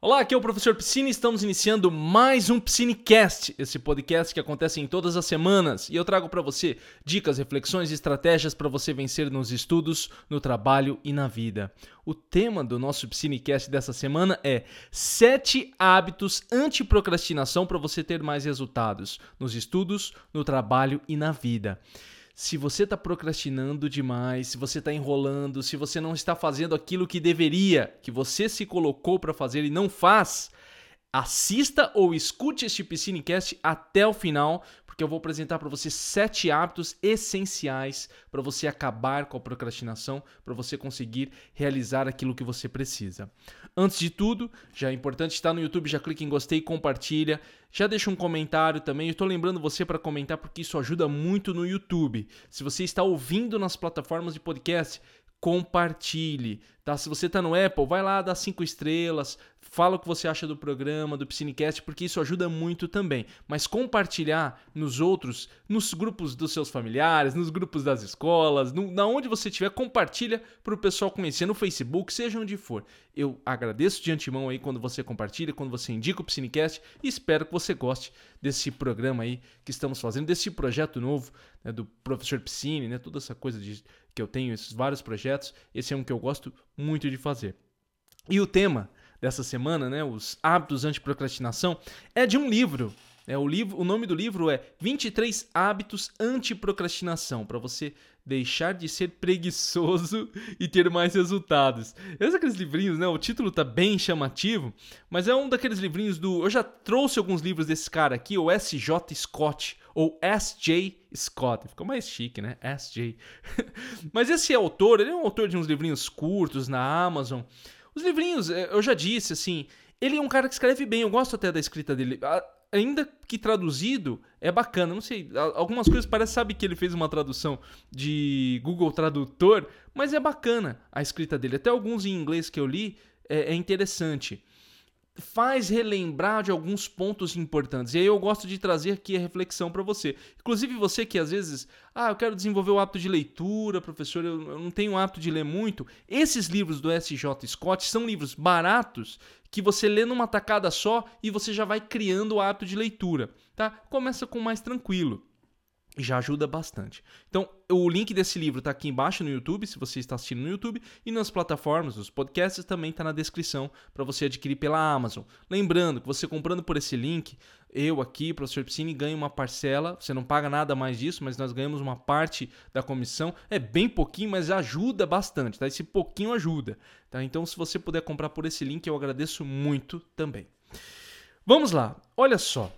Olá, aqui é o professor Piscine e estamos iniciando mais um Piscinecast, esse podcast que acontece em todas as semanas e eu trago para você dicas, reflexões e estratégias para você vencer nos estudos, no trabalho e na vida. O tema do nosso Piscinecast dessa semana é 7 hábitos anti-procrastinação para você ter mais resultados nos estudos, no trabalho e na vida se você está procrastinando demais, se você está enrolando, se você não está fazendo aquilo que deveria, que você se colocou para fazer e não faz, assista ou escute este Piscinecast até o final, porque eu vou apresentar para você sete hábitos essenciais para você acabar com a procrastinação, para você conseguir realizar aquilo que você precisa. Antes de tudo, já é importante estar no YouTube, já clique em gostei, compartilha, já deixa um comentário também. Eu estou lembrando você para comentar porque isso ajuda muito no YouTube. Se você está ouvindo nas plataformas de podcast, compartilhe, tá? Se você está no Apple, vai lá, dá cinco estrelas, fala o que você acha do programa, do Piscinecast, porque isso ajuda muito também. Mas compartilhar nos outros, nos grupos dos seus familiares, nos grupos das escolas, no, na onde você estiver, compartilha para o pessoal conhecer, no Facebook, seja onde for. Eu agradeço de antemão aí quando você compartilha, quando você indica o Piscinecast e espero que você goste desse programa aí que estamos fazendo, desse projeto novo né, do professor Piscine, né, toda essa coisa de, que eu tenho, esses vários projetos. Esse é um que eu gosto muito de fazer. E o tema dessa semana, né, os hábitos anti-procrastinação, é de um livro. É, o, livro, o nome do livro é 23 Hábitos Anti-Procrastinação, para você deixar de ser preguiçoso e ter mais resultados. Esses aqueles livrinhos, né? O título tá bem chamativo, mas é um daqueles livrinhos do. Eu já trouxe alguns livros desse cara aqui, o S.J. Scott, ou S.J. Scott. Ficou mais chique, né? S.J. mas esse autor, ele é um autor de uns livrinhos curtos na Amazon. Os livrinhos, é, eu já disse, assim, ele é um cara que escreve bem, eu gosto até da escrita dele. Ainda que traduzido, é bacana. Não sei, algumas coisas parece, sabe que ele fez uma tradução de Google Tradutor, mas é bacana a escrita dele. Até alguns em inglês que eu li é, é interessante faz relembrar de alguns pontos importantes. E aí eu gosto de trazer aqui a reflexão para você. Inclusive você que às vezes, ah, eu quero desenvolver o hábito de leitura, professor, eu não tenho o hábito de ler muito. Esses livros do SJ Scott são livros baratos que você lê numa tacada só e você já vai criando o hábito de leitura, tá? Começa com mais tranquilo já ajuda bastante. Então, o link desse livro está aqui embaixo no YouTube, se você está assistindo no YouTube, e nas plataformas, os podcasts também está na descrição para você adquirir pela Amazon. Lembrando que você comprando por esse link, eu aqui, professor Piscine, ganho uma parcela, você não paga nada mais disso, mas nós ganhamos uma parte da comissão. É bem pouquinho, mas ajuda bastante, tá? Esse pouquinho ajuda, tá? Então, se você puder comprar por esse link, eu agradeço muito também. Vamos lá, olha só,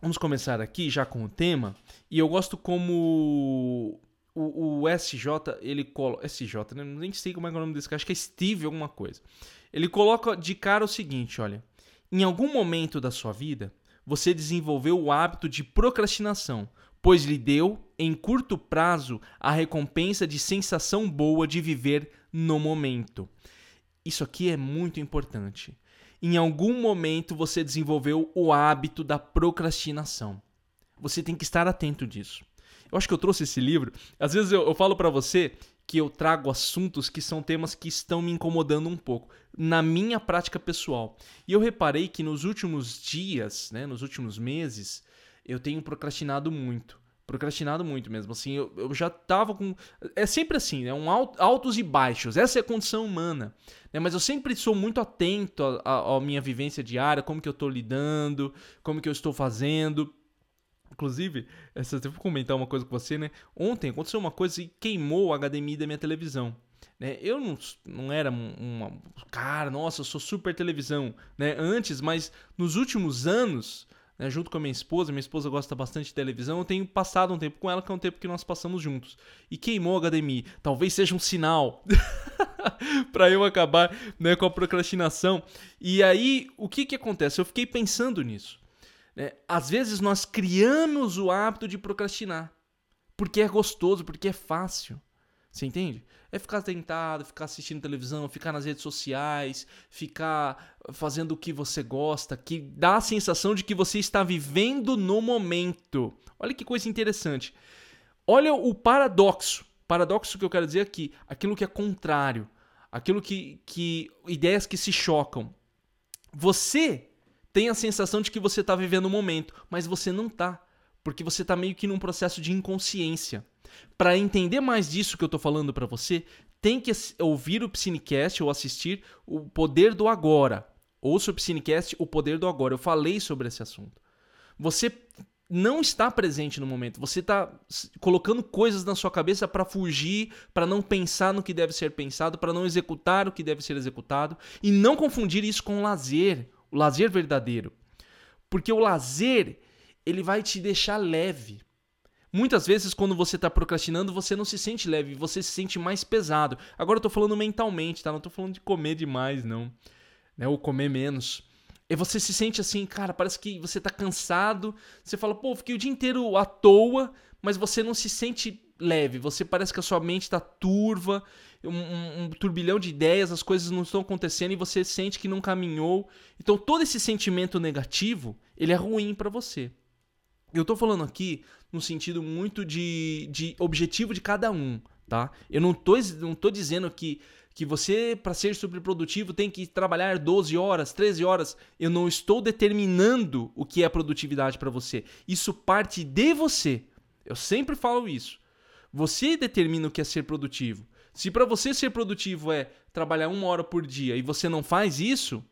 Vamos começar aqui já com o tema. E eu gosto como o, o SJ, ele coloca. SJ, né? Nem sei como é, é o nome desse cara, acho que é Steve alguma coisa. Ele coloca de cara o seguinte: olha. Em algum momento da sua vida, você desenvolveu o hábito de procrastinação, pois lhe deu, em curto prazo, a recompensa de sensação boa de viver no momento. Isso aqui é muito importante em algum momento você desenvolveu o hábito da procrastinação. Você tem que estar atento disso. Eu acho que eu trouxe esse livro. Às vezes eu, eu falo para você que eu trago assuntos que são temas que estão me incomodando um pouco na minha prática pessoal. E eu reparei que nos últimos dias, né, nos últimos meses, eu tenho procrastinado muito procrastinado muito mesmo. Assim, eu, eu já tava com. É sempre assim, né? Um altos e baixos. Essa é a condição humana. Né? Mas eu sempre sou muito atento à minha vivência diária, como que eu tô lidando, como que eu estou fazendo. Inclusive, essa, eu vou comentar uma coisa com você, né? Ontem aconteceu uma coisa que queimou o HDMI da minha televisão. Né? Eu não, não era uma. Cara, nossa, eu sou super televisão, né? Antes, mas nos últimos anos né, junto com a minha esposa. Minha esposa gosta bastante de televisão. Eu tenho passado um tempo com ela, que é um tempo que nós passamos juntos. E queimou o HDMI. Talvez seja um sinal para eu acabar né, com a procrastinação. E aí, o que, que acontece? Eu fiquei pensando nisso. Né? Às vezes nós criamos o hábito de procrastinar. Porque é gostoso, porque é fácil. Você entende? É ficar tentado, ficar assistindo televisão, ficar nas redes sociais, ficar fazendo o que você gosta, que dá a sensação de que você está vivendo no momento. Olha que coisa interessante. Olha o paradoxo. Paradoxo que eu quero dizer aqui, aquilo que é contrário, aquilo que, que ideias que se chocam. você tem a sensação de que você está vivendo o momento, mas você não está, porque você está meio que num processo de inconsciência. Para entender mais disso que eu estou falando para você, tem que ouvir o Psinecast ou assistir o Poder do Agora. Ouça o Psinecast, o Poder do Agora. Eu falei sobre esse assunto. Você não está presente no momento. Você está colocando coisas na sua cabeça para fugir, para não pensar no que deve ser pensado, para não executar o que deve ser executado e não confundir isso com o lazer, o lazer verdadeiro. Porque o lazer, ele vai te deixar leve. Muitas vezes, quando você está procrastinando, você não se sente leve, você se sente mais pesado. Agora eu estou falando mentalmente, tá? Não estou falando de comer demais, não. Né? Ou comer menos. E você se sente assim, cara, parece que você tá cansado. Você fala, pô, fiquei o dia inteiro à toa, mas você não se sente leve. Você parece que a sua mente tá turva, um, um, um turbilhão de ideias, as coisas não estão acontecendo e você sente que não caminhou. Então todo esse sentimento negativo, ele é ruim para você. Eu tô falando aqui no sentido muito de, de objetivo de cada um, tá? Eu não tô, não tô dizendo que que você, para ser superprodutivo, tem que trabalhar 12 horas, 13 horas. Eu não estou determinando o que é produtividade para você. Isso parte de você. Eu sempre falo isso. Você determina o que é ser produtivo. Se para você ser produtivo é trabalhar uma hora por dia e você não faz isso,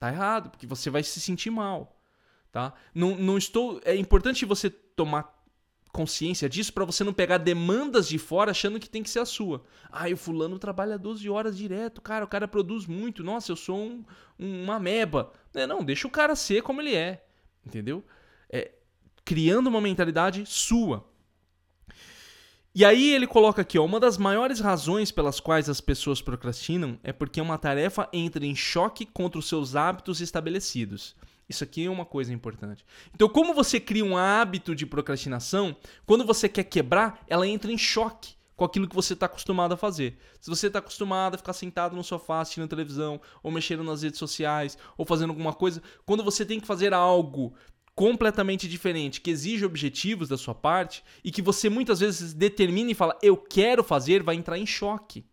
tá errado, porque você vai se sentir mal, tá? Não, não estou. É importante você tomar consciência disso para você não pegar demandas de fora achando que tem que ser a sua. Ah, o fulano trabalha 12 horas direto, cara, o cara produz muito. Nossa, eu sou um, um, uma meba. Não, não, deixa o cara ser como ele é, entendeu? É, criando uma mentalidade sua. E aí ele coloca aqui, ó, uma das maiores razões pelas quais as pessoas procrastinam é porque uma tarefa entra em choque contra os seus hábitos estabelecidos. Isso aqui é uma coisa importante. Então, como você cria um hábito de procrastinação, quando você quer quebrar, ela entra em choque com aquilo que você está acostumado a fazer. Se você está acostumado a ficar sentado no sofá assistindo televisão, ou mexendo nas redes sociais, ou fazendo alguma coisa, quando você tem que fazer algo completamente diferente, que exige objetivos da sua parte, e que você muitas vezes determina e fala, eu quero fazer, vai entrar em choque.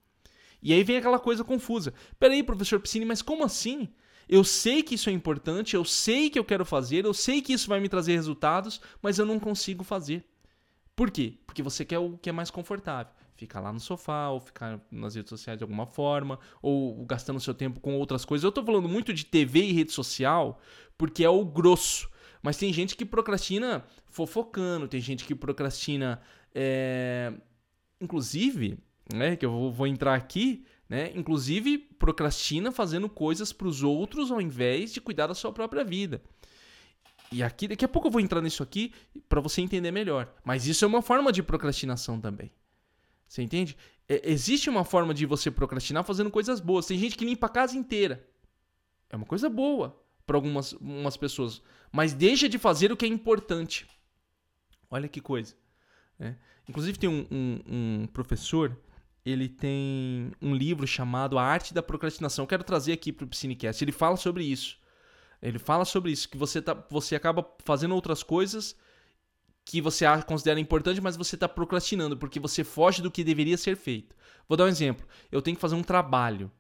E aí vem aquela coisa confusa. Peraí, professor Piscine, mas como assim? Eu sei que isso é importante, eu sei que eu quero fazer, eu sei que isso vai me trazer resultados, mas eu não consigo fazer. Por quê? Porque você quer o que é mais confortável. Ficar lá no sofá, ou ficar nas redes sociais de alguma forma, ou gastando seu tempo com outras coisas. Eu tô falando muito de TV e rede social porque é o grosso. Mas tem gente que procrastina fofocando, tem gente que procrastina. É... Inclusive, né, que eu vou entrar aqui, né? Inclusive procrastina fazendo coisas para os outros ao invés de cuidar da sua própria vida. E aqui daqui a pouco eu vou entrar nisso aqui para você entender melhor. Mas isso é uma forma de procrastinação também. Você entende? É, existe uma forma de você procrastinar fazendo coisas boas. Tem gente que limpa a casa inteira. É uma coisa boa para algumas umas pessoas. Mas deixa de fazer o que é importante. Olha que coisa. Né? Inclusive tem um, um, um professor ele tem um livro chamado A Arte da Procrastinação. Eu quero trazer aqui para o Piscinecast. Ele fala sobre isso. Ele fala sobre isso, que você, tá, você acaba fazendo outras coisas que você considera importante, mas você está procrastinando, porque você foge do que deveria ser feito. Vou dar um exemplo. Eu tenho que fazer um trabalho,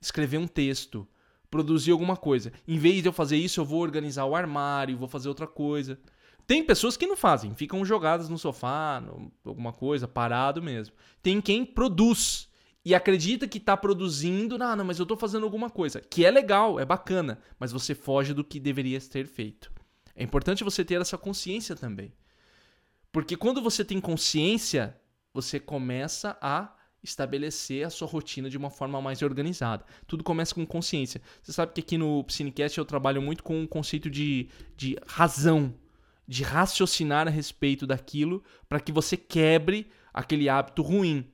escrever um texto, produzir alguma coisa. Em vez de eu fazer isso, eu vou organizar o armário, vou fazer outra coisa. Tem pessoas que não fazem, ficam jogadas no sofá, no, alguma coisa, parado mesmo. Tem quem produz e acredita que está produzindo, não, não, mas eu estou fazendo alguma coisa, que é legal, é bacana, mas você foge do que deveria ter feito. É importante você ter essa consciência também. Porque quando você tem consciência, você começa a estabelecer a sua rotina de uma forma mais organizada. Tudo começa com consciência. Você sabe que aqui no Cinecast eu trabalho muito com o conceito de, de razão de raciocinar a respeito daquilo para que você quebre aquele hábito ruim.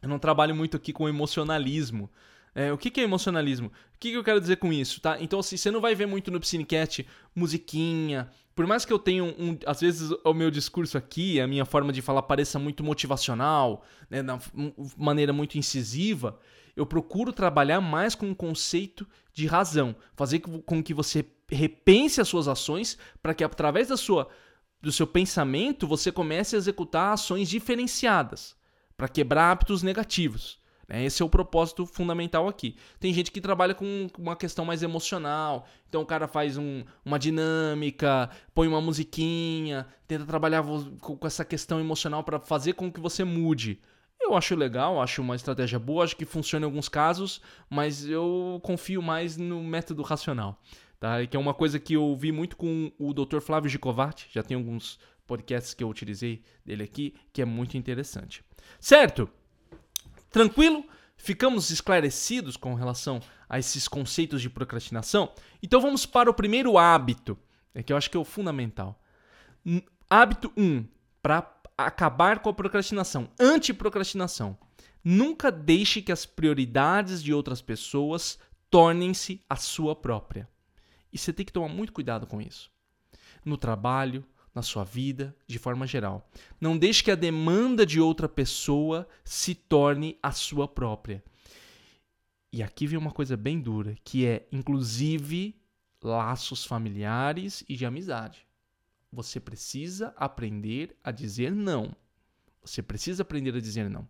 Eu não trabalho muito aqui com emocionalismo. É, o que, que é emocionalismo? O que, que eu quero dizer com isso, tá? Então, assim, você não vai ver muito no Psinecast musiquinha. Por mais que eu tenha, um, um, às vezes, o meu discurso aqui, a minha forma de falar pareça muito motivacional, né, maneira muito incisiva, eu procuro trabalhar mais com o conceito de razão. Fazer com que você repense as suas ações para que através da sua do seu pensamento você comece a executar ações diferenciadas para quebrar hábitos negativos. Né? Esse é o propósito fundamental aqui. Tem gente que trabalha com uma questão mais emocional, então o cara faz um, uma dinâmica, põe uma musiquinha, tenta trabalhar com essa questão emocional para fazer com que você mude. Eu acho legal, acho uma estratégia boa, acho que funciona em alguns casos, mas eu confio mais no método racional. Tá? Que é uma coisa que eu vi muito com o Dr. Flávio Gicovati, já tem alguns podcasts que eu utilizei dele aqui, que é muito interessante. Certo? Tranquilo? Ficamos esclarecidos com relação a esses conceitos de procrastinação? Então vamos para o primeiro hábito, que eu acho que é o fundamental. Hábito 1, um, para acabar com a procrastinação, antiprocrastinação. Nunca deixe que as prioridades de outras pessoas tornem-se a sua própria. E você tem que tomar muito cuidado com isso. No trabalho, na sua vida, de forma geral. Não deixe que a demanda de outra pessoa se torne a sua própria. E aqui vem uma coisa bem dura, que é inclusive laços familiares e de amizade. Você precisa aprender a dizer não. Você precisa aprender a dizer não.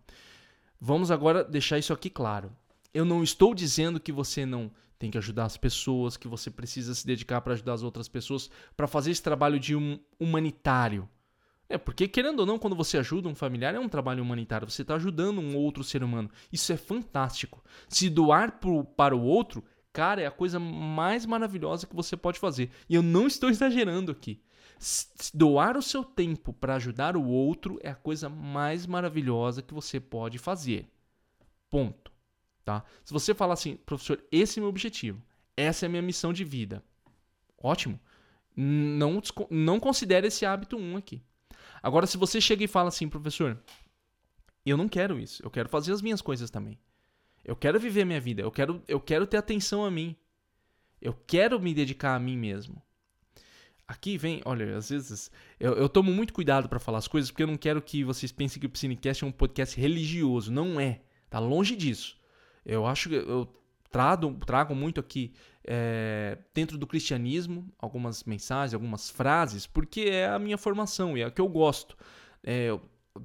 Vamos agora deixar isso aqui claro. Eu não estou dizendo que você não tem que ajudar as pessoas, que você precisa se dedicar para ajudar as outras pessoas, para fazer esse trabalho de um humanitário. É, porque querendo ou não, quando você ajuda um familiar, é um trabalho humanitário, você está ajudando um outro ser humano. Isso é fantástico. Se doar pro, para o outro, cara, é a coisa mais maravilhosa que você pode fazer. E eu não estou exagerando aqui. Doar o seu tempo para ajudar o outro é a coisa mais maravilhosa que você pode fazer. Ponto. Tá? Se você falar assim, professor, esse é meu objetivo, essa é a minha missão de vida, ótimo. Não, não considere esse hábito um aqui. Agora, se você chega e fala assim, professor, eu não quero isso, eu quero fazer as minhas coisas também. Eu quero viver a minha vida, eu quero, eu quero ter atenção a mim. Eu quero me dedicar a mim mesmo. Aqui vem, olha, às vezes eu, eu tomo muito cuidado para falar as coisas porque eu não quero que vocês pensem que o Psinecast é um podcast religioso. Não é. Tá longe disso. Eu acho que eu trago, muito aqui é, dentro do cristianismo algumas mensagens, algumas frases, porque é a minha formação e é a que eu gosto. É, eu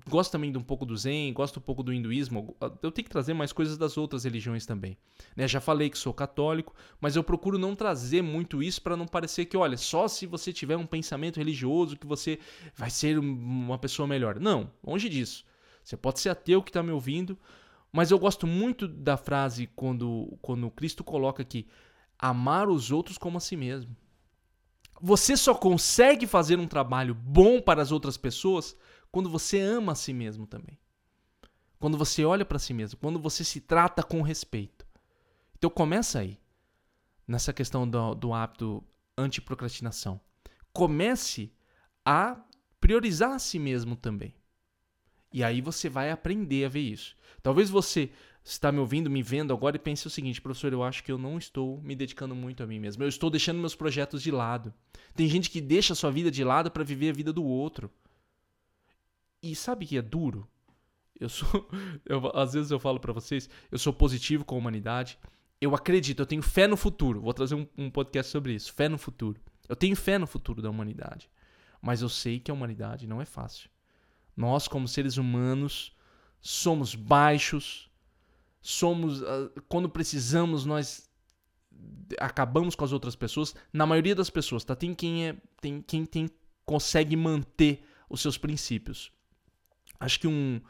gosto também de um pouco do Zen, gosto um pouco do hinduísmo. Eu tenho que trazer mais coisas das outras religiões também. Né? Já falei que sou católico, mas eu procuro não trazer muito isso para não parecer que, olha, só se você tiver um pensamento religioso que você vai ser uma pessoa melhor. Não, longe disso. Você pode ser ateu que está me ouvindo, mas eu gosto muito da frase quando, quando Cristo coloca aqui: amar os outros como a si mesmo. Você só consegue fazer um trabalho bom para as outras pessoas quando você ama a si mesmo também. Quando você olha para si mesmo, quando você se trata com respeito. Então começa aí, nessa questão do, do hábito anti-procrastinação. Comece a priorizar a si mesmo também. E aí você vai aprender a ver isso. Talvez você está me ouvindo, me vendo agora e pense o seguinte, professor, eu acho que eu não estou me dedicando muito a mim mesmo. Eu estou deixando meus projetos de lado. Tem gente que deixa a sua vida de lado para viver a vida do outro. E sabe que é duro? Eu sou, eu, às vezes eu falo para vocês, eu sou positivo com a humanidade. Eu acredito, eu tenho fé no futuro. Vou trazer um, um podcast sobre isso, fé no futuro. Eu tenho fé no futuro da humanidade. Mas eu sei que a humanidade não é fácil. Nós, como seres humanos, somos baixos, somos. Ah, quando precisamos, nós acabamos com as outras pessoas. Na maioria das pessoas, tá? Tem quem é. Tem quem tem, consegue manter os seus princípios. Acho que um.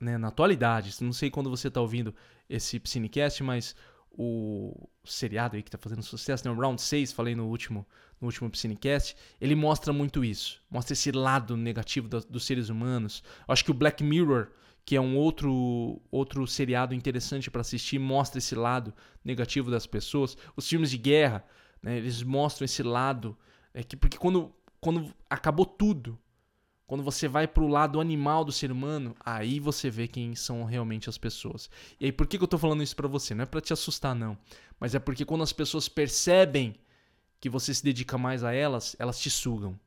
Né, na atualidade, não sei quando você está ouvindo esse Cinecast, mas o seriado aí que está fazendo sucesso, né, o Round 6, falei no último, no último Cinecast, ele mostra muito isso. Mostra esse lado negativo do, dos seres humanos. Eu acho que o Black Mirror, que é um outro, outro seriado interessante para assistir, mostra esse lado negativo das pessoas. Os filmes de guerra, né, eles mostram esse lado. É que, porque quando, quando acabou tudo, quando você vai para o lado animal do ser humano, aí você vê quem são realmente as pessoas. E aí, por que, que eu estou falando isso para você? Não é para te assustar, não. Mas é porque quando as pessoas percebem que você se dedica mais a elas, elas te sugam.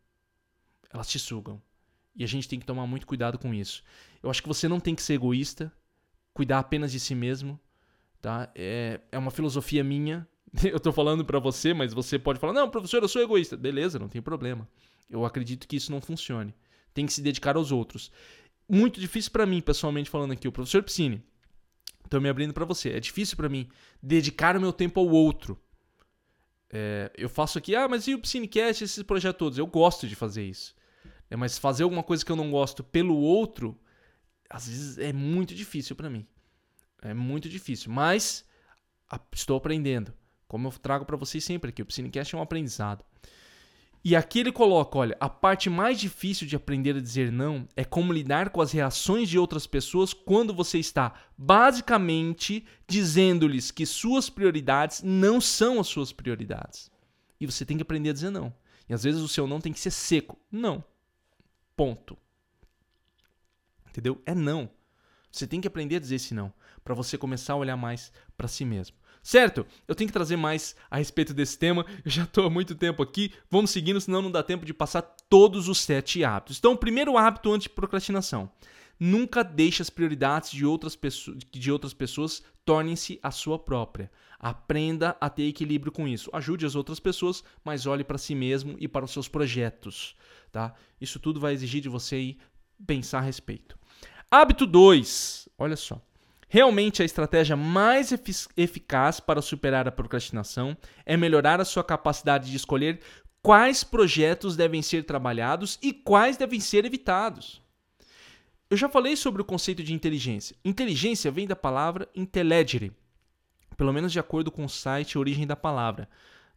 Elas te sugam. E a gente tem que tomar muito cuidado com isso. Eu acho que você não tem que ser egoísta, cuidar apenas de si mesmo. Tá? É, é uma filosofia minha. Eu estou falando para você, mas você pode falar: não, professor, eu sou egoísta. Beleza, não tem problema. Eu acredito que isso não funcione tem que se dedicar aos outros. Muito difícil para mim, pessoalmente falando aqui, o professor Piscine Tô me abrindo para você. É difícil para mim dedicar o meu tempo ao outro. É, eu faço aqui, ah, mas e o Psinecast, esses projetos todos? Eu gosto de fazer isso. É, mas fazer alguma coisa que eu não gosto pelo outro, às vezes é muito difícil para mim. É muito difícil. Mas a, estou aprendendo. Como eu trago para vocês sempre aqui, o Psinecast é um aprendizado. E aqui ele coloca, olha, a parte mais difícil de aprender a dizer não é como lidar com as reações de outras pessoas quando você está basicamente dizendo-lhes que suas prioridades não são as suas prioridades. E você tem que aprender a dizer não. E às vezes o seu não tem que ser seco. Não. Ponto. Entendeu? É não. Você tem que aprender a dizer esse não para você começar a olhar mais para si mesmo. Certo? Eu tenho que trazer mais a respeito desse tema. Eu já estou há muito tempo aqui. Vamos seguindo, senão não dá tempo de passar todos os sete hábitos. Então, o primeiro hábito anti-procrastinação. Nunca deixe as prioridades de outras pessoas, de outras pessoas tornem-se a sua própria. Aprenda a ter equilíbrio com isso. Ajude as outras pessoas, mas olhe para si mesmo e para os seus projetos. Tá? Isso tudo vai exigir de você pensar a respeito. Hábito 2. Olha só. Realmente a estratégia mais eficaz para superar a procrastinação é melhorar a sua capacidade de escolher quais projetos devem ser trabalhados e quais devem ser evitados. Eu já falei sobre o conceito de inteligência. Inteligência vem da palavra intellegere, pelo menos de acordo com o site Origem da Palavra.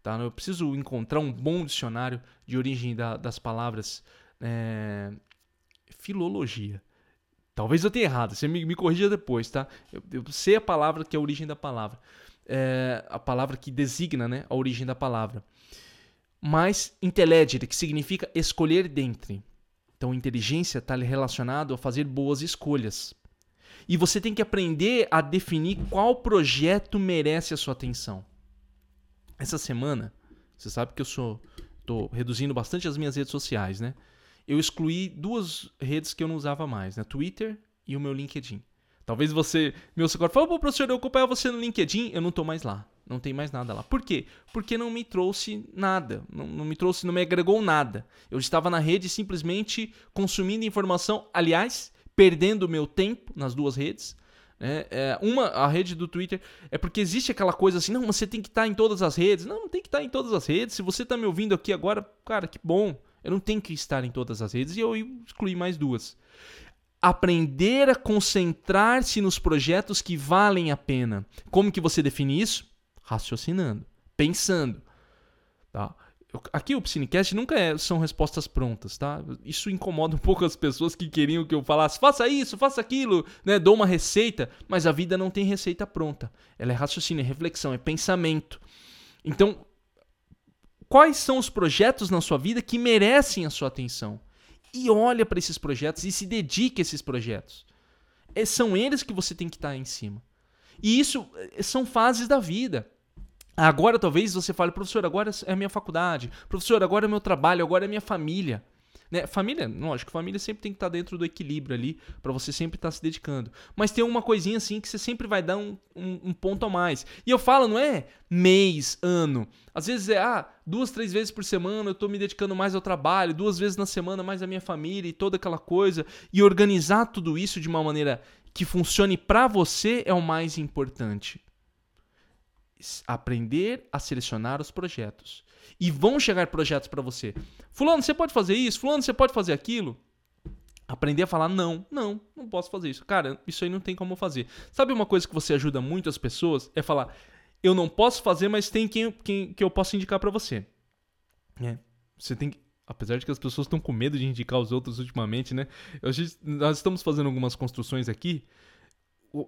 Tá? Eu preciso encontrar um bom dicionário de origem da, das palavras. É... Filologia. Talvez eu tenha errado, você me, me corrija depois, tá? Eu, eu, sei a palavra que é a origem da palavra. É a palavra que designa né, a origem da palavra. Mas intelligere, que significa escolher dentre. Então, inteligência está relacionado a fazer boas escolhas. E você tem que aprender a definir qual projeto merece a sua atenção. Essa semana, você sabe que eu sou. Estou reduzindo bastante as minhas redes sociais, né? Eu excluí duas redes que eu não usava mais, né? Twitter e o meu LinkedIn. Talvez você, meu agora fala, pô, professor, eu acompanhava você no LinkedIn, eu não tô mais lá. Não tem mais nada lá. Por quê? Porque não me trouxe nada. Não, não me trouxe, não me agregou nada. Eu estava na rede simplesmente consumindo informação, aliás, perdendo meu tempo nas duas redes. É, é, uma, a rede do Twitter, é porque existe aquela coisa assim, não, você tem que estar em todas as redes. Não, não tem que estar em todas as redes. Se você está me ouvindo aqui agora, cara, que bom. Eu não tenho que estar em todas as redes e eu excluí mais duas. Aprender a concentrar-se nos projetos que valem a pena. Como que você define isso? Raciocinando, pensando. Tá? Aqui o Psinecast nunca é, são respostas prontas, tá? Isso incomoda um pouco as pessoas que queriam que eu falasse, faça isso, faça aquilo, né? Dou uma receita, mas a vida não tem receita pronta. Ela é raciocínio, é reflexão, é pensamento. Então, quais são os projetos na sua vida que merecem a sua atenção. E olha para esses projetos e se dedique a esses projetos. É, são eles que você tem que estar tá em cima. E isso é, são fases da vida. Agora talvez você fale, professor, agora é a minha faculdade, professor, agora é meu trabalho, agora é minha família. Né? Família, lógico, família sempre tem que estar dentro do equilíbrio ali, para você sempre estar se dedicando. Mas tem uma coisinha assim que você sempre vai dar um, um, um, ponto a mais. E eu falo, não é mês, ano. Às vezes é, ah, duas, três vezes por semana eu estou me dedicando mais ao trabalho, duas vezes na semana mais à minha família e toda aquela coisa. E organizar tudo isso de uma maneira que funcione para você é o mais importante. Aprender a selecionar os projetos e vão chegar projetos para você. Fulano, você pode fazer isso? Fulano, você pode fazer aquilo? Aprender a falar não, não, não posso fazer isso. Cara, isso aí não tem como fazer. Sabe uma coisa que você ajuda muito as pessoas? É falar, eu não posso fazer, mas tem quem, quem que eu posso indicar para você. É, você tem que apesar de que as pessoas estão com medo de indicar os outros ultimamente, né? Gente, nós estamos fazendo algumas construções aqui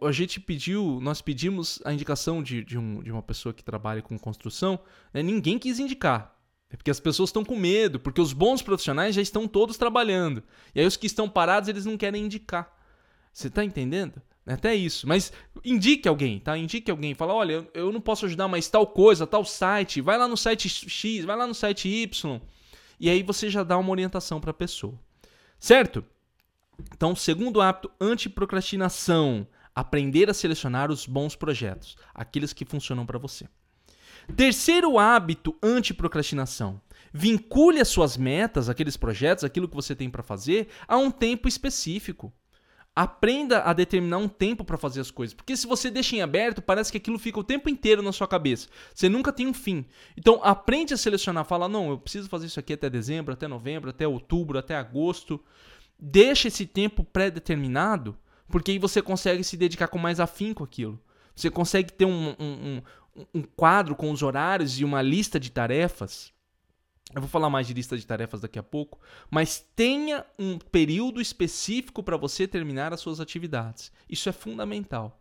a gente pediu, nós pedimos a indicação de, de, um, de uma pessoa que trabalha com construção, né? ninguém quis indicar. É porque as pessoas estão com medo, porque os bons profissionais já estão todos trabalhando. E aí os que estão parados, eles não querem indicar. Você está entendendo? É até isso. Mas indique alguém, tá? Indique alguém. Fala, olha, eu não posso ajudar, mas tal coisa, tal site. Vai lá no site X, vai lá no site Y. E aí você já dá uma orientação para a pessoa. Certo? Então, segundo hábito, antiprocrastinação aprender a selecionar os bons projetos, aqueles que funcionam para você. Terceiro hábito anti-procrastinação. Vincule as suas metas, aqueles projetos, aquilo que você tem para fazer, a um tempo específico. Aprenda a determinar um tempo para fazer as coisas. Porque se você deixa em aberto, parece que aquilo fica o tempo inteiro na sua cabeça. Você nunca tem um fim. Então, aprende a selecionar. Fala, não, eu preciso fazer isso aqui até dezembro, até novembro, até outubro, até agosto. Deixa esse tempo pré-determinado, porque aí você consegue se dedicar com mais afinco àquilo. Você consegue ter um, um, um, um quadro com os horários e uma lista de tarefas eu vou falar mais de lista de tarefas daqui a pouco, mas tenha um período específico para você terminar as suas atividades. Isso é fundamental.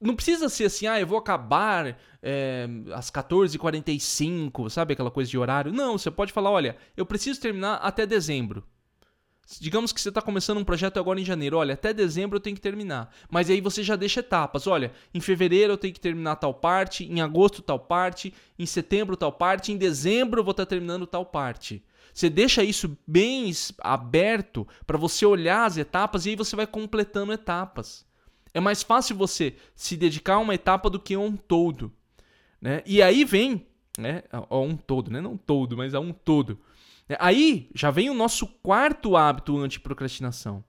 Não precisa ser assim, ah, eu vou acabar é, às 14h45, sabe aquela coisa de horário? Não, você pode falar, olha, eu preciso terminar até dezembro. Digamos que você está começando um projeto agora em janeiro. Olha, até dezembro eu tenho que terminar. Mas aí você já deixa etapas. Olha, em fevereiro eu tenho que terminar tal parte, em agosto tal parte, em setembro tal parte, em dezembro eu vou estar tá terminando tal parte. Você deixa isso bem aberto para você olhar as etapas e aí você vai completando etapas. É mais fácil você se dedicar a uma etapa do que a um todo. Né? E aí vem, né, a um todo, né? não todo, mas a um todo. É, aí já vem o nosso quarto hábito anti-procrastinação.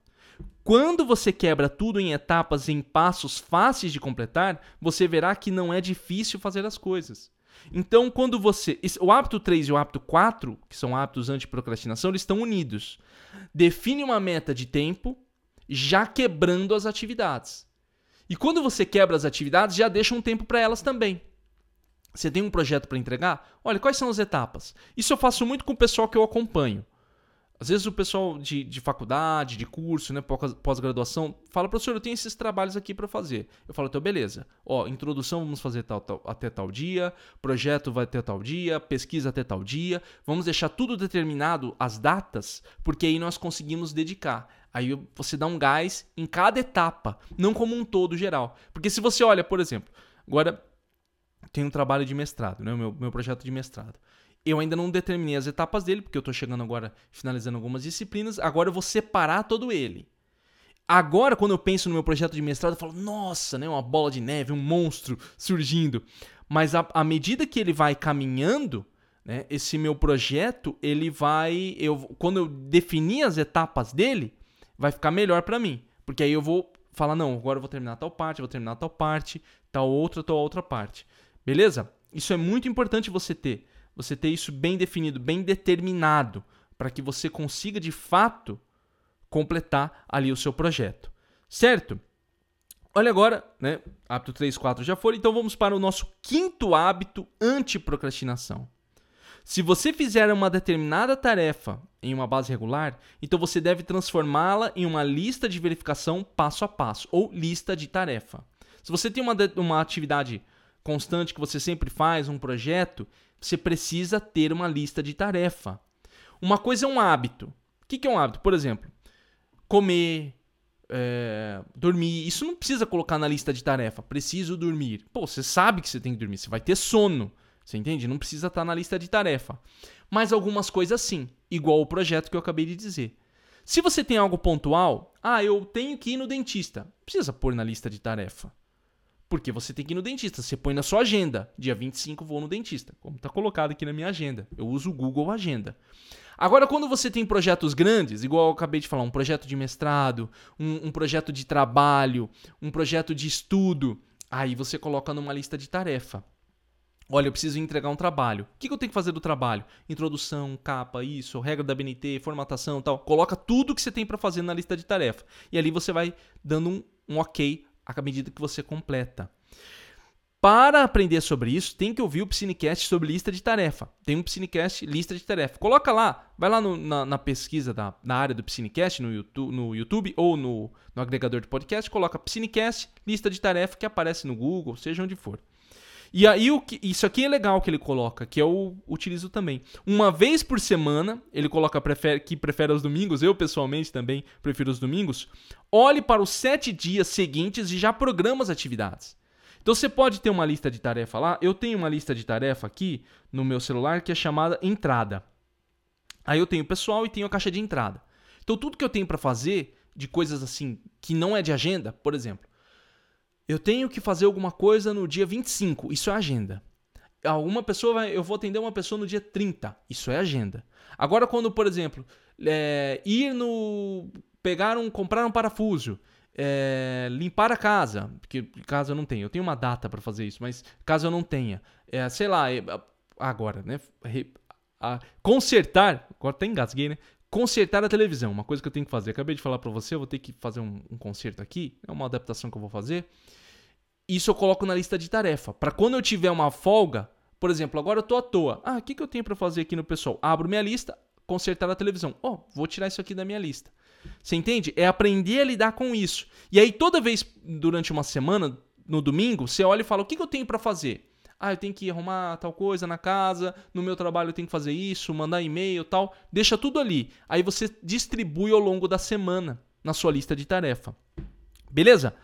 Quando você quebra tudo em etapas, em passos fáceis de completar, você verá que não é difícil fazer as coisas. Então, quando você. O hábito 3 e o hábito 4, que são hábitos anti-procrastinação, eles estão unidos. Define uma meta de tempo, já quebrando as atividades. E quando você quebra as atividades, já deixa um tempo para elas também. Você tem um projeto para entregar? Olha, quais são as etapas? Isso eu faço muito com o pessoal que eu acompanho. Às vezes o pessoal de, de faculdade, de curso, né, pós-graduação, fala, professor, eu tenho esses trabalhos aqui para fazer. Eu falo, então beleza. Ó, introdução vamos fazer tal, tal, até tal dia, projeto vai até tal dia, pesquisa até tal dia. Vamos deixar tudo determinado, as datas, porque aí nós conseguimos dedicar. Aí você dá um gás em cada etapa, não como um todo geral. Porque se você olha, por exemplo, agora tenho um trabalho de mestrado, né? O meu, meu projeto de mestrado. Eu ainda não determinei as etapas dele, porque eu estou chegando agora, finalizando algumas disciplinas. Agora eu vou separar todo ele. Agora, quando eu penso no meu projeto de mestrado, eu falo, nossa, né? Uma bola de neve, um monstro surgindo. Mas à medida que ele vai caminhando, né? Esse meu projeto, ele vai. Eu, quando eu definir as etapas dele, vai ficar melhor para mim. Porque aí eu vou falar, não, agora eu vou terminar tal parte, vou terminar tal parte, tal outra, tal outra parte. Beleza? Isso é muito importante você ter. Você ter isso bem definido, bem determinado, para que você consiga de fato completar ali o seu projeto. Certo? Olha agora, né? Hábito 3, 4 já foram, então vamos para o nosso quinto hábito anti-procrastinação. Se você fizer uma determinada tarefa em uma base regular, então você deve transformá-la em uma lista de verificação passo a passo, ou lista de tarefa. Se você tem uma, uma atividade constante que você sempre faz, um projeto, você precisa ter uma lista de tarefa. Uma coisa é um hábito. O que é um hábito? Por exemplo, comer, é, dormir. Isso não precisa colocar na lista de tarefa. Preciso dormir. Pô, você sabe que você tem que dormir. Você vai ter sono. Você entende? Não precisa estar na lista de tarefa. Mas algumas coisas sim. Igual o projeto que eu acabei de dizer. Se você tem algo pontual, ah, eu tenho que ir no dentista. Precisa pôr na lista de tarefa. Porque você tem que ir no dentista. Você põe na sua agenda. Dia 25 vou no dentista. Como está colocado aqui na minha agenda. Eu uso o Google Agenda. Agora, quando você tem projetos grandes, igual eu acabei de falar, um projeto de mestrado, um, um projeto de trabalho, um projeto de estudo, aí você coloca numa lista de tarefa. Olha, eu preciso entregar um trabalho. O que eu tenho que fazer do trabalho? Introdução, capa, isso, regra da BNT, formatação tal. Coloca tudo que você tem para fazer na lista de tarefa. E ali você vai dando um, um ok à medida que você completa. Para aprender sobre isso, tem que ouvir o Psinecast sobre lista de tarefa. Tem um Psinecast lista de tarefa. Coloca lá, vai lá no, na, na, pesquisa da, na área do Psinecast no YouTube, no YouTube ou no, no agregador de podcast, coloca Psinecast lista de tarefa que aparece no Google, seja onde for. E aí, o que, isso aqui é legal que ele coloca, que eu utilizo também. Uma vez por semana, ele coloca que prefere os domingos, eu pessoalmente também prefiro os domingos. Olhe para os sete dias seguintes e já programa as atividades. Então você pode ter uma lista de tarefa lá. Eu tenho uma lista de tarefa aqui no meu celular que é chamada entrada. Aí eu tenho pessoal e tenho a caixa de entrada. Então tudo que eu tenho para fazer de coisas assim que não é de agenda, por exemplo, eu tenho que fazer alguma coisa no dia 25, isso é agenda. Alguma pessoa vai, eu vou atender uma pessoa no dia 30, isso é agenda. Agora, quando, por exemplo, é, ir no pegar um, comprar um parafuso, é, limpar a casa, porque casa eu não tenho, eu tenho uma data para fazer isso, mas caso eu não tenha, é, sei lá, é, agora, né? A, consertar, agora até engasguei, né? Consertar a televisão, uma coisa que eu tenho que fazer. Acabei de falar para você, eu vou ter que fazer um, um conserto aqui, é uma adaptação que eu vou fazer. Isso eu coloco na lista de tarefa, para quando eu tiver uma folga, por exemplo, agora eu tô à toa. Ah, o que, que eu tenho para fazer aqui no pessoal? Abro minha lista, consertar a televisão. Oh, vou tirar isso aqui da minha lista. Você entende? É aprender a lidar com isso. E aí, toda vez durante uma semana, no domingo, você olha e fala: o que, que eu tenho para fazer? Ah, eu tenho que arrumar tal coisa na casa, no meu trabalho eu tenho que fazer isso, mandar e-mail tal. Deixa tudo ali. Aí você distribui ao longo da semana na sua lista de tarefa. Beleza?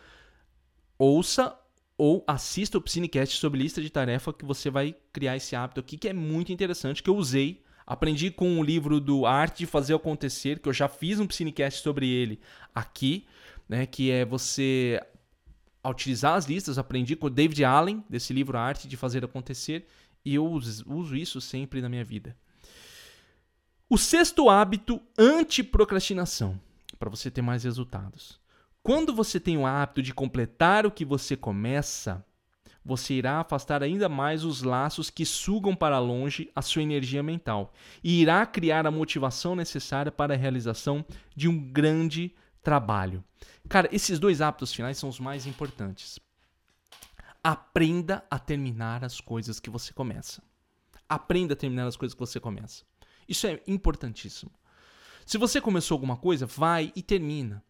Ouça ou assista o Psinecast sobre lista de tarefa que você vai criar esse hábito aqui, que é muito interessante, que eu usei Aprendi com o livro do Arte de Fazer Acontecer, que eu já fiz um Cinecast sobre ele aqui, né? Que é você a utilizar as listas. Aprendi com o David Allen, desse livro Arte de Fazer Acontecer, e eu uso isso sempre na minha vida. O sexto hábito anti-procrastinação, para você ter mais resultados. Quando você tem o hábito de completar o que você começa, você irá afastar ainda mais os laços que sugam para longe a sua energia mental e irá criar a motivação necessária para a realização de um grande trabalho. Cara, esses dois hábitos finais são os mais importantes. Aprenda a terminar as coisas que você começa. Aprenda a terminar as coisas que você começa. Isso é importantíssimo. Se você começou alguma coisa, vai e termina.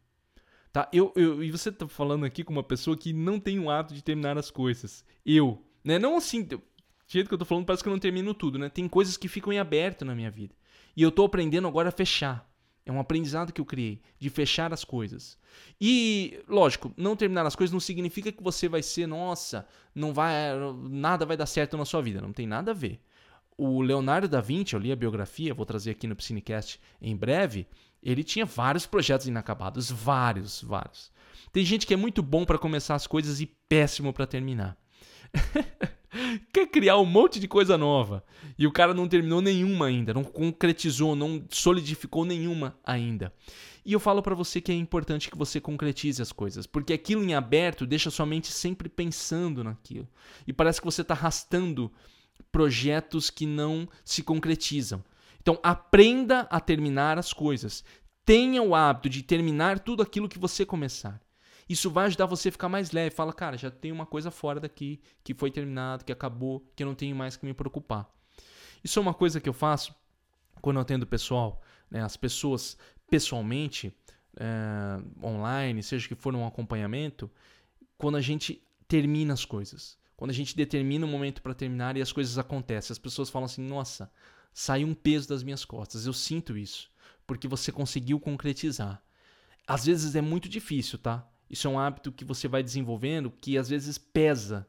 Tá? Eu, eu, e você tá falando aqui com uma pessoa que não tem o hábito de terminar as coisas. Eu. Né? Não assim, do jeito que eu tô falando, parece que eu não termino tudo, né? Tem coisas que ficam em aberto na minha vida. E eu tô aprendendo agora a fechar. É um aprendizado que eu criei, de fechar as coisas. E, lógico, não terminar as coisas não significa que você vai ser, nossa, não vai, nada vai dar certo na sua vida. Não tem nada a ver. O Leonardo da Vinci, eu li a biografia, vou trazer aqui no Cinecast em breve ele tinha vários projetos inacabados, vários, vários. Tem gente que é muito bom para começar as coisas e péssimo para terminar. Quer criar um monte de coisa nova e o cara não terminou nenhuma ainda, não concretizou, não solidificou nenhuma ainda. E eu falo para você que é importante que você concretize as coisas, porque aquilo em aberto deixa sua mente sempre pensando naquilo. E parece que você está arrastando projetos que não se concretizam. Então, aprenda a terminar as coisas. Tenha o hábito de terminar tudo aquilo que você começar. Isso vai ajudar você a ficar mais leve. Fala, cara, já tem uma coisa fora daqui que foi terminado, que acabou, que eu não tenho mais que me preocupar. Isso é uma coisa que eu faço quando eu atendo pessoal, né, as pessoas pessoalmente, é, online, seja que for um acompanhamento, quando a gente termina as coisas. Quando a gente determina um momento para terminar e as coisas acontecem. As pessoas falam assim: nossa, sai um peso das minhas costas. Eu sinto isso, porque você conseguiu concretizar. Às vezes é muito difícil, tá? Isso é um hábito que você vai desenvolvendo que às vezes pesa,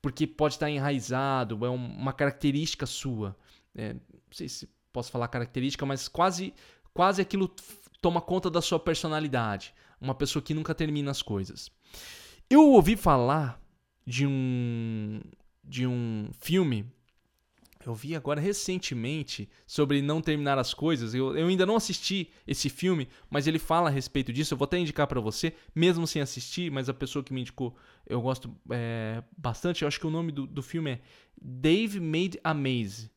porque pode estar enraizado, é uma característica sua. É, não sei se posso falar característica, mas quase, quase aquilo toma conta da sua personalidade. Uma pessoa que nunca termina as coisas. Eu ouvi falar de um de um filme eu vi agora recentemente sobre não terminar as coisas. Eu, eu ainda não assisti esse filme, mas ele fala a respeito disso. Eu vou até indicar para você, mesmo sem assistir, mas a pessoa que me indicou eu gosto é, bastante. Eu acho que o nome do, do filme é Dave Made a Maze.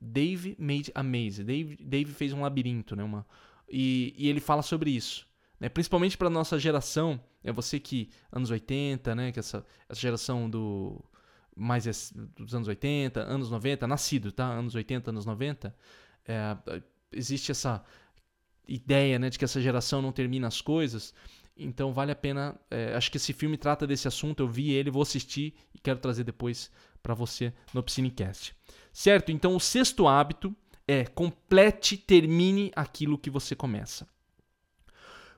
Dave Made a Maze. Dave, Dave fez um labirinto, né? Uma, e, e ele fala sobre isso. Né? Principalmente para nossa geração. É você que, anos 80, né? Que essa, essa geração do mais dos anos 80, anos 90, nascido, tá? Anos 80, anos 90, é, existe essa ideia, né, de que essa geração não termina as coisas. Então vale a pena. É, acho que esse filme trata desse assunto. Eu vi ele, vou assistir e quero trazer depois para você no Piscinecast. Certo? Então o sexto hábito é complete, termine aquilo que você começa.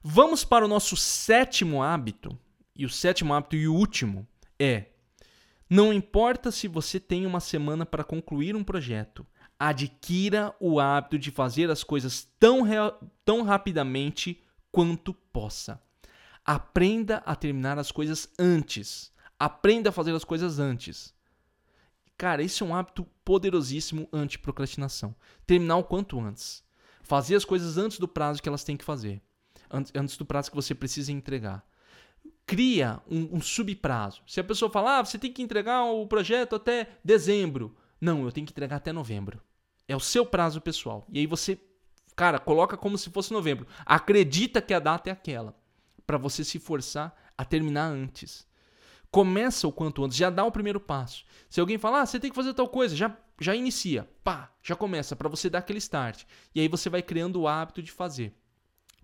Vamos para o nosso sétimo hábito. E o sétimo hábito e o último é não importa se você tem uma semana para concluir um projeto, adquira o hábito de fazer as coisas tão, tão rapidamente quanto possa. Aprenda a terminar as coisas antes. Aprenda a fazer as coisas antes. Cara, esse é um hábito poderosíssimo anti-procrastinação. Terminar o quanto antes. Fazer as coisas antes do prazo que elas têm que fazer. antes, antes do prazo que você precisa entregar. Cria um, um subprazo. Se a pessoa falar, ah, você tem que entregar o projeto até dezembro. Não, eu tenho que entregar até novembro. É o seu prazo pessoal. E aí você, cara, coloca como se fosse novembro. Acredita que a data é aquela. Para você se forçar a terminar antes. Começa o quanto antes, já dá o primeiro passo. Se alguém falar, ah, você tem que fazer tal coisa, já, já inicia. Pá, já começa para você dar aquele start. E aí você vai criando o hábito de fazer.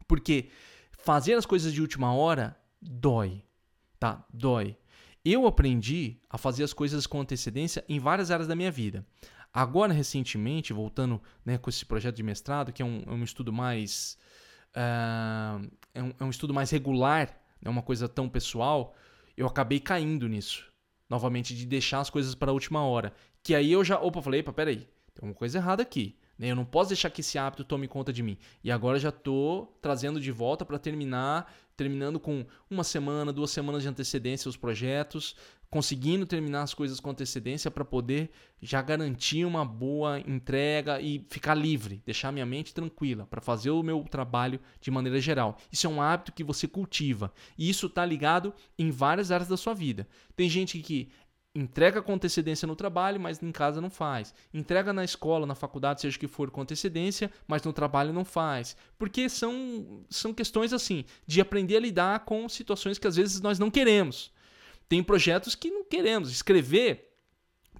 Porque fazer as coisas de última hora dói. Tá? Dói. Eu aprendi a fazer as coisas com antecedência em várias áreas da minha vida. Agora, recentemente, voltando né, com esse projeto de mestrado, que é um, é um estudo mais. Uh, é, um, é, um, estudo mais regular, é né, uma coisa tão pessoal, eu acabei caindo nisso. Novamente, de deixar as coisas para a última hora. Que aí eu já. Opa, falei, epa, peraí, tem uma coisa errada aqui. Né? Eu não posso deixar que esse hábito tome conta de mim. E agora já estou trazendo de volta para terminar, terminando com uma semana, duas semanas de antecedência os projetos, conseguindo terminar as coisas com antecedência para poder já garantir uma boa entrega e ficar livre, deixar minha mente tranquila para fazer o meu trabalho de maneira geral. Isso é um hábito que você cultiva e isso está ligado em várias áreas da sua vida. Tem gente que entrega com antecedência no trabalho, mas em casa não faz. Entrega na escola, na faculdade, seja que for, com antecedência, mas no trabalho não faz. Porque são, são questões assim, de aprender a lidar com situações que às vezes nós não queremos. Tem projetos que não queremos. Escrever,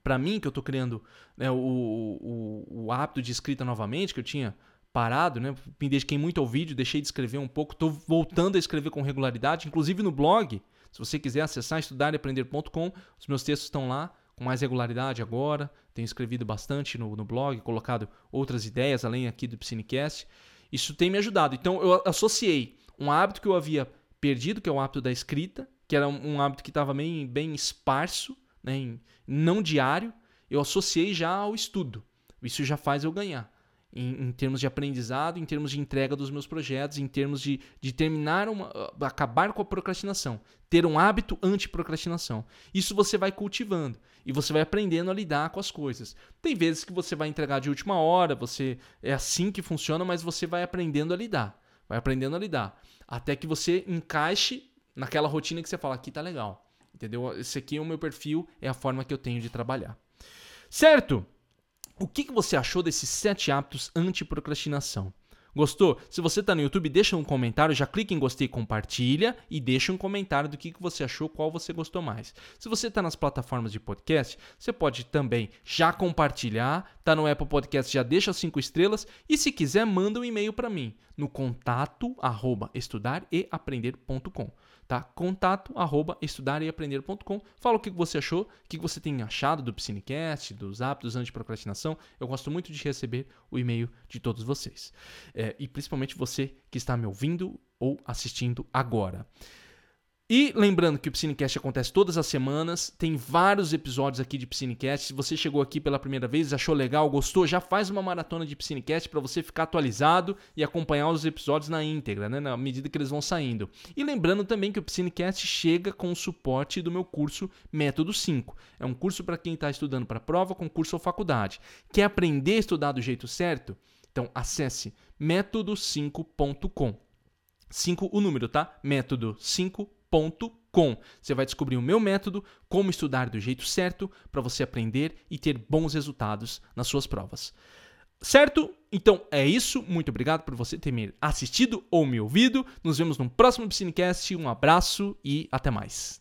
para mim, que eu estou criando né, o, o, o hábito de escrita novamente, que eu tinha parado, né? Me dediquei muito ao vídeo, deixei de escrever um pouco, estou voltando a escrever com regularidade, inclusive no blog. Se você quiser acessar estudareaprender.com, os meus textos estão lá com mais regularidade agora. Tenho escrevido bastante no, no blog, colocado outras ideias além aqui do Psinecast. Isso tem me ajudado. Então eu associei um hábito que eu havia perdido, que é o hábito da escrita, que era um hábito que estava bem, bem esparso, né, não diário, eu associei já ao estudo. Isso já faz eu ganhar em, em, termos de aprendizado, em termos de entrega dos meus projetos, em termos de, de terminar uma. acabar com a procrastinação. Ter um hábito anti-procrastinação. Isso você vai cultivando e você vai aprendendo a lidar com as coisas. Tem vezes que você vai entregar de última hora, você é assim que funciona, mas você vai aprendendo a lidar. Vai aprendendo a lidar. Até que você encaixe naquela rotina que você fala, aqui tá legal. Entendeu? Esse aqui é o meu perfil, é a forma que eu tenho de trabalhar. Certo? O que, que você achou desses sete hábitos anti-procrastinação? Gostou? Se você está no YouTube, deixa um comentário, já clica em gostei, compartilha e deixa um comentário do que, que você achou, qual você gostou mais. Se você está nas plataformas de podcast, você pode também já compartilhar, tá no Apple Podcast, já deixa cinco estrelas e se quiser, manda um e-mail para mim no contato arroba estudareaprender.com tá? Contato arroba estudareaprender.com. Fala o que você achou, o que você tem achado do Piscinecast, dos hábitos anti-procrastinação. Eu gosto muito de receber o e-mail de todos vocês. É, e principalmente você que está me ouvindo ou assistindo agora. E lembrando que o Piscinecast acontece todas as semanas, tem vários episódios aqui de Piscinecast. Se você chegou aqui pela primeira vez, achou legal, gostou, já faz uma maratona de Piscinecast para você ficar atualizado e acompanhar os episódios na íntegra, né, na medida que eles vão saindo. E lembrando também que o Piscinecast chega com o suporte do meu curso Método 5. É um curso para quem está estudando para prova, concurso ou faculdade. Quer aprender a estudar do jeito certo? Então acesse método5.com. 5 o número, tá? Método 5.com método.com. Você vai descobrir o meu método, como estudar do jeito certo para você aprender e ter bons resultados nas suas provas. Certo? Então é isso. Muito obrigado por você ter me assistido ou me ouvido. Nos vemos no próximo Piscinecast. Um abraço e até mais.